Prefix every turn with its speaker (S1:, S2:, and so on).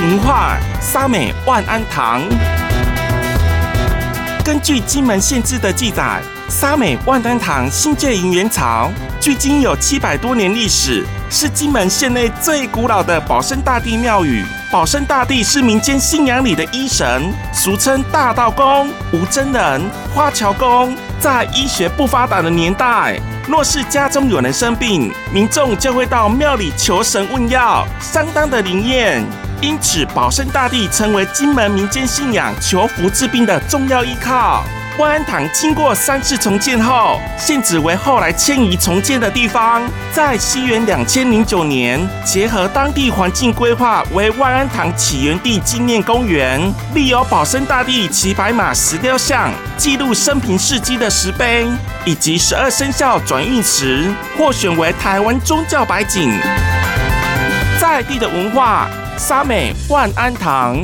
S1: 文化，沙美万安堂。根据金门县志的记载，沙美万安堂新建于元朝，距今有七百多年历史，是金门县内最古老的保生大帝庙宇。保生大帝是民间信仰里的医神，俗称大道公、无真人、花桥公。在医学不发达的年代，若是家中有人生病，民众就会到庙里求神问药，相当的灵验。因此，保生大帝成为金门民间信仰求福治病的重要依靠。万安堂经过三次重建后，现址为后来迁移重建的地方。在西元两千零九年，结合当地环境规划为万安堂起源地纪念公园，立有保生大帝骑白马石雕像、记录生平事迹的石碑，以及十二生肖转运石，获选为台湾宗教百景。在地的文化，沙美万安堂。